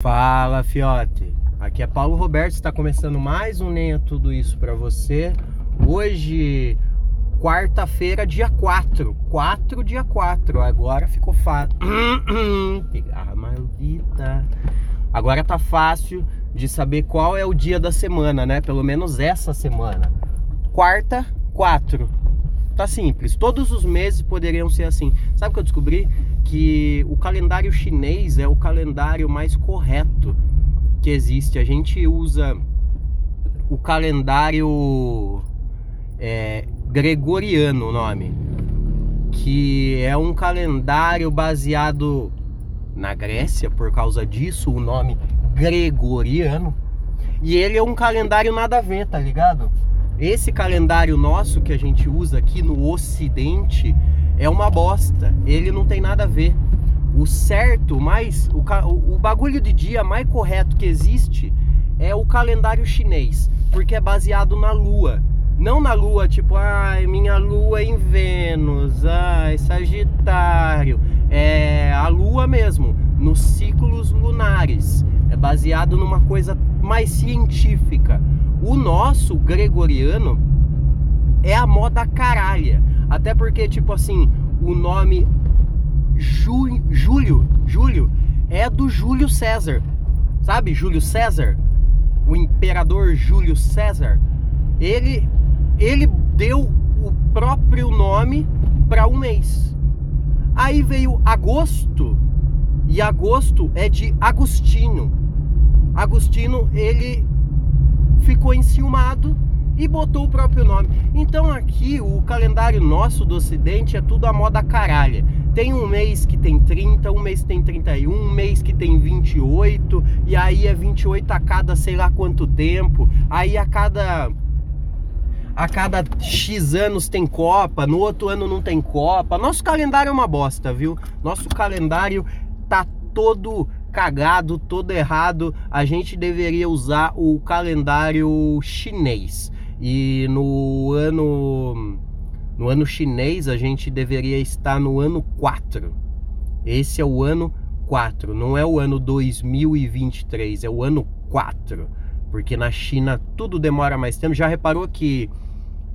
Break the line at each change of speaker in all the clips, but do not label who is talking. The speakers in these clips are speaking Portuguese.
Fala, fiote. Aqui é Paulo Roberto, está começando mais um Nem é Tudo Isso para você. Hoje, quarta-feira, dia 4. 4, dia 4. Agora ficou fácil. Pegar maldita. Agora tá fácil de saber qual é o dia da semana, né? Pelo menos essa semana. Quarta, 4. Tá simples. Todos os meses poderiam ser assim. Sabe o que eu descobri? que o calendário chinês é o calendário mais correto que existe. A gente usa o calendário é, gregoriano, o nome, que é um calendário baseado na Grécia, por causa disso o nome gregoriano. E ele é um calendário nada a ver, tá ligado? Esse calendário nosso que a gente usa aqui no Ocidente é uma bosta. Ele não tem nada a ver. O certo, mais o, o bagulho de dia mais correto que existe é o calendário chinês, porque é baseado na lua. Não na lua, tipo, ai, minha lua em Vênus, ai, Sagitário. É a lua mesmo, nos ciclos lunares. É baseado numa coisa mais científica. O nosso gregoriano é a moda caralha. Até porque, tipo assim, o nome Ju, Júlio, Júlio, é do Júlio César. Sabe, Júlio César? O imperador Júlio César. Ele, ele deu o próprio nome para um mês. Aí veio agosto, e agosto é de Agostinho. Agostinho, ele ficou enciumado e botou o próprio nome. Então aqui o calendário nosso do ocidente é tudo a moda caralha. Tem um mês que tem 30, um mês que tem 31, um mês que tem 28, e aí é 28 a cada sei lá quanto tempo. Aí a cada a cada X anos tem Copa, no outro ano não tem Copa. Nosso calendário é uma bosta, viu? Nosso calendário tá todo cagado, todo errado. A gente deveria usar o calendário chinês. E no ano no ano chinês a gente deveria estar no ano 4. Esse é o ano 4, não é o ano 2023, é o ano 4. Porque na China tudo demora mais tempo. Já reparou que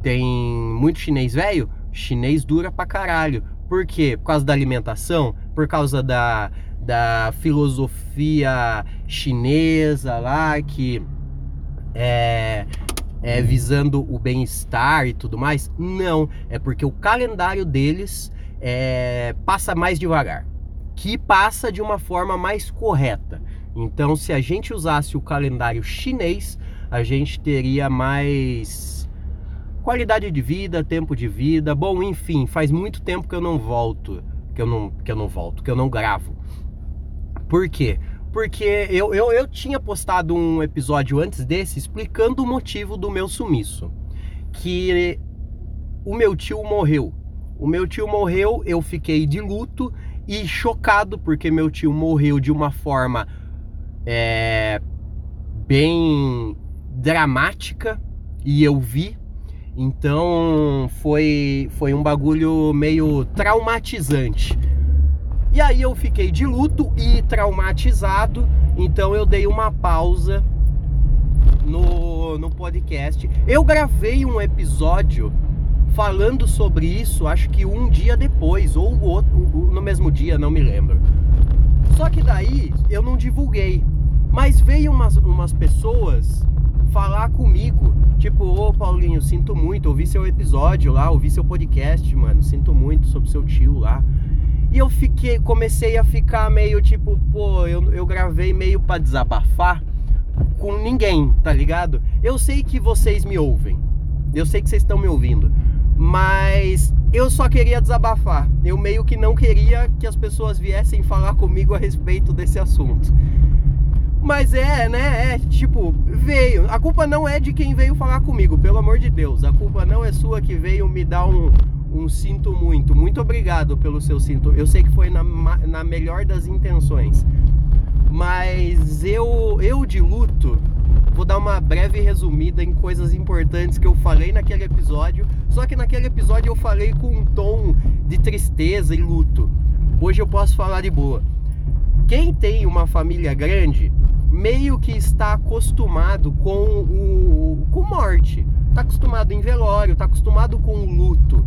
tem muito chinês velho? Chinês dura pra caralho. Por quê? Por causa da alimentação? Por causa da, da filosofia chinesa lá que é, é, visando o bem-estar e tudo mais. Não, é porque o calendário deles é, passa mais devagar, que passa de uma forma mais correta. Então, se a gente usasse o calendário chinês, a gente teria mais qualidade de vida, tempo de vida. Bom, enfim, faz muito tempo que eu não volto, que eu não, que eu não volto, que eu não gravo. Por quê? porque eu, eu, eu tinha postado um episódio antes desse explicando o motivo do meu sumiço. Que o meu tio morreu. O meu tio morreu, eu fiquei de luto e chocado porque meu tio morreu de uma forma é, bem dramática e eu vi. Então foi, foi um bagulho meio traumatizante. E aí eu fiquei de luto e traumatizado, então eu dei uma pausa no, no podcast. Eu gravei um episódio falando sobre isso, acho que um dia depois, ou outro, no mesmo dia, não me lembro. Só que daí eu não divulguei. Mas veio umas, umas pessoas falar comigo, tipo, ô Paulinho, sinto muito, ouvi seu episódio lá, ouvi seu podcast, mano, sinto muito sobre seu tio lá. E eu fiquei, comecei a ficar meio tipo, pô, eu, eu gravei meio para desabafar com ninguém, tá ligado? Eu sei que vocês me ouvem. Eu sei que vocês estão me ouvindo. Mas eu só queria desabafar. Eu meio que não queria que as pessoas viessem falar comigo a respeito desse assunto. Mas é, né? É tipo, veio. A culpa não é de quem veio falar comigo, pelo amor de Deus. A culpa não é sua que veio me dar um, um sinto muito. Muito obrigado pelo seu sinto. Eu sei que foi na, na melhor das intenções. Mas eu, eu de luto, vou dar uma breve resumida em coisas importantes que eu falei naquele episódio. Só que naquele episódio eu falei com um tom de tristeza e luto. Hoje eu posso falar de boa. quem tem uma família grande meio que está acostumado com o com morte, está acostumado em velório, está acostumado com o luto.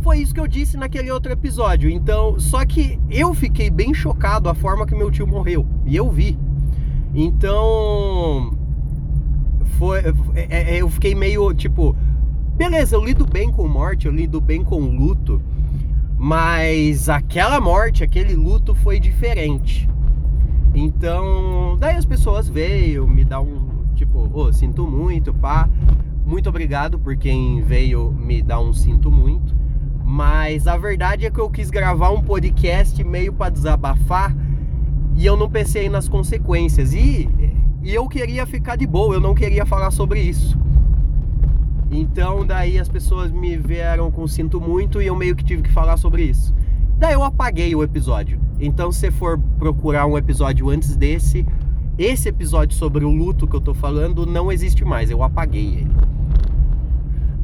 Foi isso que eu disse naquele outro episódio. Então, só que eu fiquei bem chocado a forma que meu tio morreu e eu vi. Então, foi é, é, eu fiquei meio tipo, beleza, eu lido bem com morte, eu lido bem com luto, mas aquela morte, aquele luto foi diferente. Então, daí as pessoas veio me dar um tipo, oh, sinto muito, pá. Muito obrigado por quem veio me dar um sinto muito. Mas a verdade é que eu quis gravar um podcast meio para desabafar e eu não pensei nas consequências. E, e eu queria ficar de boa, eu não queria falar sobre isso. Então daí as pessoas me vieram com sinto muito e eu meio que tive que falar sobre isso. Daí eu apaguei o episódio. Então, se for procurar um episódio antes desse, esse episódio sobre o luto que eu tô falando não existe mais, eu apaguei ele.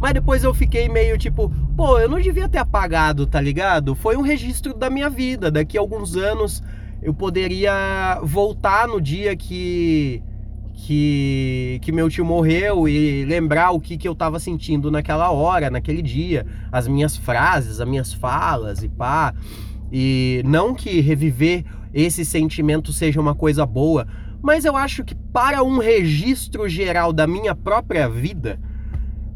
Mas depois eu fiquei meio tipo, pô, eu não devia ter apagado, tá ligado? Foi um registro da minha vida. Daqui a alguns anos eu poderia voltar no dia que que, que meu tio morreu e lembrar o que, que eu tava sentindo naquela hora, naquele dia, as minhas frases, as minhas falas e pá. E não que reviver esse sentimento seja uma coisa boa, mas eu acho que para um registro geral da minha própria vida,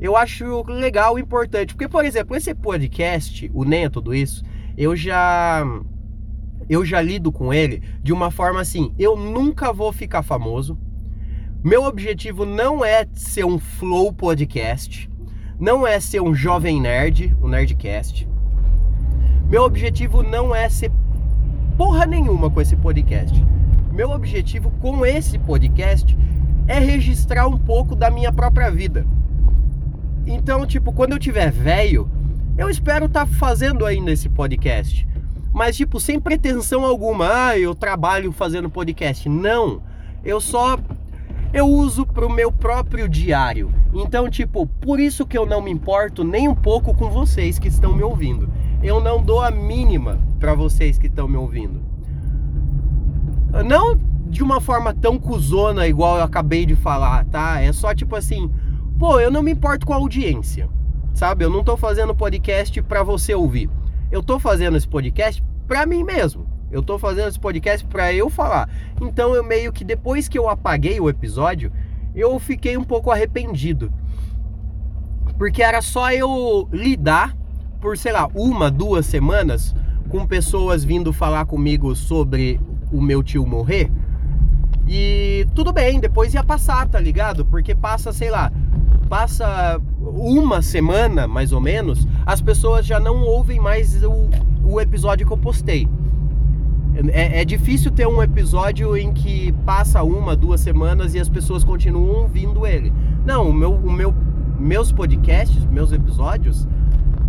eu acho legal e importante. Porque, por exemplo, esse podcast, o Nem é Tudo Isso, eu já. Eu já lido com ele de uma forma assim: eu nunca vou ficar famoso. Meu objetivo não é ser um flow podcast, não é ser um jovem nerd, um nerdcast. Meu objetivo não é ser porra nenhuma com esse podcast. Meu objetivo com esse podcast é registrar um pouco da minha própria vida. Então, tipo, quando eu tiver velho, eu espero estar tá fazendo ainda esse podcast. Mas, tipo, sem pretensão alguma. Ah, eu trabalho fazendo podcast. Não. Eu só. Eu uso pro meu próprio diário. Então, tipo, por isso que eu não me importo nem um pouco com vocês que estão me ouvindo eu não dou a mínima para vocês que estão me ouvindo. Não de uma forma tão cuzona igual eu acabei de falar, tá? É só tipo assim, pô, eu não me importo com a audiência, sabe? Eu não tô fazendo podcast para você ouvir. Eu tô fazendo esse podcast para mim mesmo. Eu tô fazendo esse podcast para eu falar. Então eu meio que depois que eu apaguei o episódio, eu fiquei um pouco arrependido. Porque era só eu lidar por, sei lá, uma, duas semanas com pessoas vindo falar comigo sobre o meu tio morrer. E tudo bem, depois ia passar, tá ligado? Porque passa, sei lá, passa uma semana mais ou menos, as pessoas já não ouvem mais o, o episódio que eu postei. É, é, difícil ter um episódio em que passa uma, duas semanas e as pessoas continuam ouvindo ele. Não, o meu, o meu, meus podcasts, meus episódios,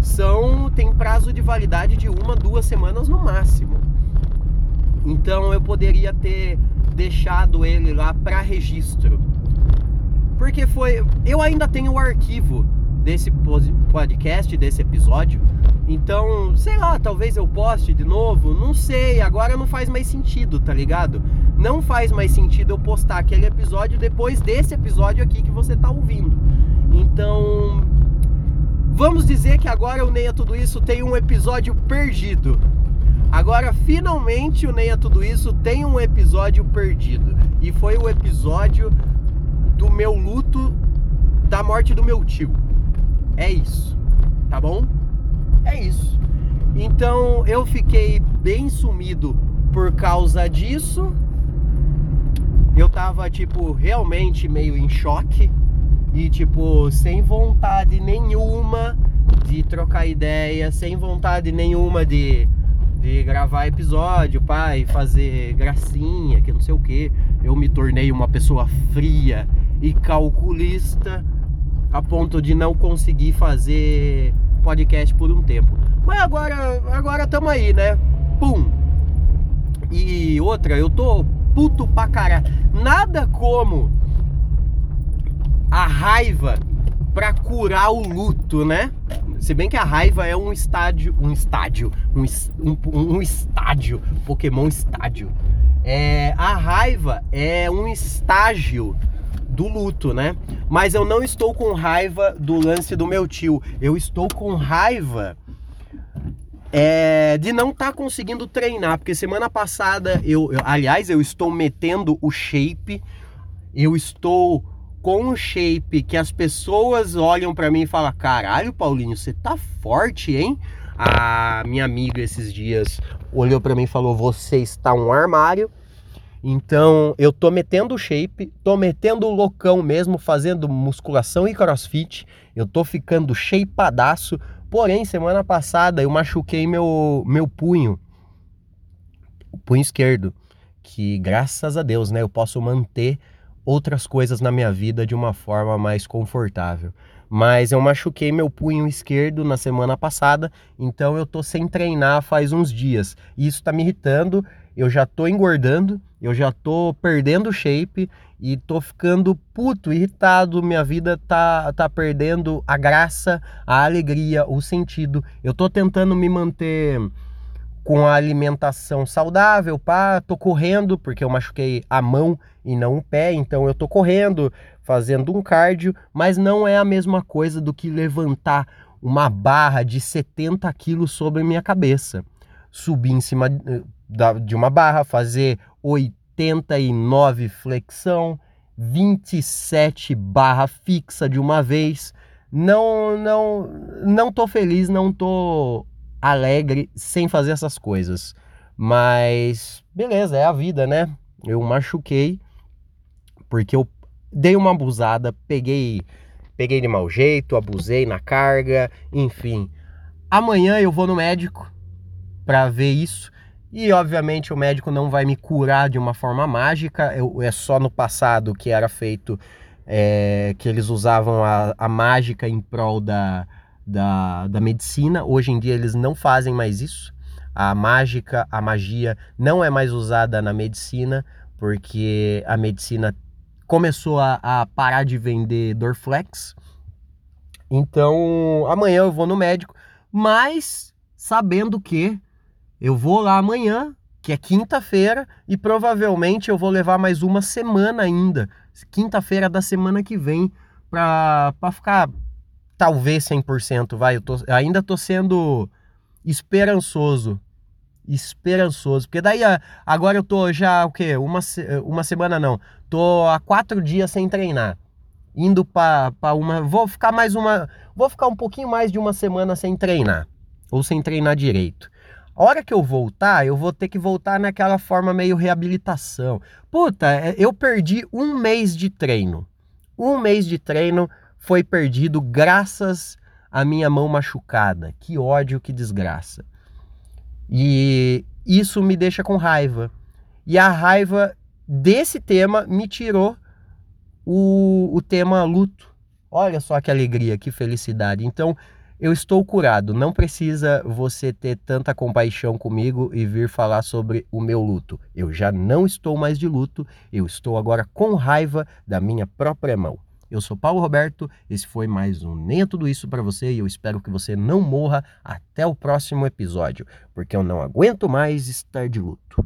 são tem prazo de validade de uma, duas semanas no máximo. Então eu poderia ter deixado ele lá para registro. Porque foi, eu ainda tenho o arquivo desse podcast, desse episódio. Então, sei lá, talvez eu poste de novo, não sei, agora não faz mais sentido, tá ligado? Não faz mais sentido eu postar aquele episódio depois desse episódio aqui que você tá ouvindo. Então, Vamos dizer que agora o Neia Tudo Isso tem um episódio perdido. Agora, finalmente, o Neia Tudo Isso tem um episódio perdido. E foi o episódio do meu luto da morte do meu tio. É isso, tá bom? É isso. Então, eu fiquei bem sumido por causa disso. Eu tava, tipo, realmente meio em choque e tipo, sem vontade nenhuma de trocar ideia, sem vontade nenhuma de, de gravar episódio, pai, fazer gracinha, que não sei o que. Eu me tornei uma pessoa fria e calculista a ponto de não conseguir fazer podcast por um tempo. Mas agora, agora estamos aí, né? Pum. E outra, eu tô puto pra caralho. Nada como a raiva para curar o luto, né? Se bem que a raiva é um estádio, um estádio, um, um, um estádio, Pokémon estádio. É, a raiva é um estágio do luto, né? Mas eu não estou com raiva do lance do meu tio. Eu estou com raiva é, de não estar tá conseguindo treinar, porque semana passada eu, eu, aliás, eu estou metendo o shape, eu estou com um shape que as pessoas olham para mim e falam: "Caralho, Paulinho, você tá forte, hein?" A minha amiga esses dias olhou para mim e falou: "Você está um armário". Então, eu tô metendo shape, tô metendo loucão mesmo, fazendo musculação e crossfit. Eu tô ficando shapeadaço. Porém, semana passada eu machuquei meu, meu punho, o punho esquerdo, que graças a Deus, né, eu posso manter outras coisas na minha vida de uma forma mais confortável. Mas eu machuquei meu punho esquerdo na semana passada, então eu tô sem treinar faz uns dias. E isso tá me irritando eu já tô engordando, eu já tô perdendo shape e tô ficando puto, irritado, minha vida tá, tá perdendo a graça, a alegria, o sentido. Eu tô tentando me manter com a alimentação saudável, pá, tô correndo porque eu machuquei a mão e não o pé, então eu tô correndo, fazendo um cardio, mas não é a mesma coisa do que levantar uma barra de 70 quilos sobre minha cabeça. Subir em cima, de uma barra, fazer 89 flexão, 27 barra fixa de uma vez. Não, não, não tô feliz, não tô alegre sem fazer essas coisas. Mas beleza, é a vida, né? Eu machuquei porque eu dei uma abusada, peguei peguei de mau jeito, abusei na carga, enfim. Amanhã eu vou no médico para ver isso e obviamente o médico não vai me curar de uma forma mágica, eu, é só no passado que era feito, é, que eles usavam a, a mágica em prol da, da, da medicina. Hoje em dia eles não fazem mais isso. A mágica, a magia não é mais usada na medicina, porque a medicina começou a, a parar de vender Dorflex. Então amanhã eu vou no médico, mas sabendo que eu vou lá amanhã, que é quinta-feira, e provavelmente eu vou levar mais uma semana ainda, quinta-feira da semana que vem, para ficar talvez 100%, vai, eu tô, ainda tô sendo esperançoso, esperançoso, porque daí agora eu tô já o quê? Uma, uma semana não, tô há quatro dias sem treinar, indo para uma, vou ficar mais uma, vou ficar um pouquinho mais de uma semana sem treinar, ou sem treinar direito. A hora que eu voltar, eu vou ter que voltar naquela forma meio reabilitação. Puta, é, eu perdi um mês de treino. Um mês de treino foi perdido graças à minha mão machucada. Que ódio, que desgraça. E isso me deixa com raiva. E a raiva desse tema me tirou o, o tema luto. Olha só que alegria, que felicidade. Então, eu estou curado. Não precisa você ter tanta compaixão comigo e vir falar sobre o meu luto. Eu já não estou mais de luto, eu estou agora com raiva da minha própria mão. Eu sou Paulo Roberto, esse foi mais um Nem é Tudo Isso para você e eu espero que você não morra até o próximo episódio, porque eu não aguento mais estar de luto.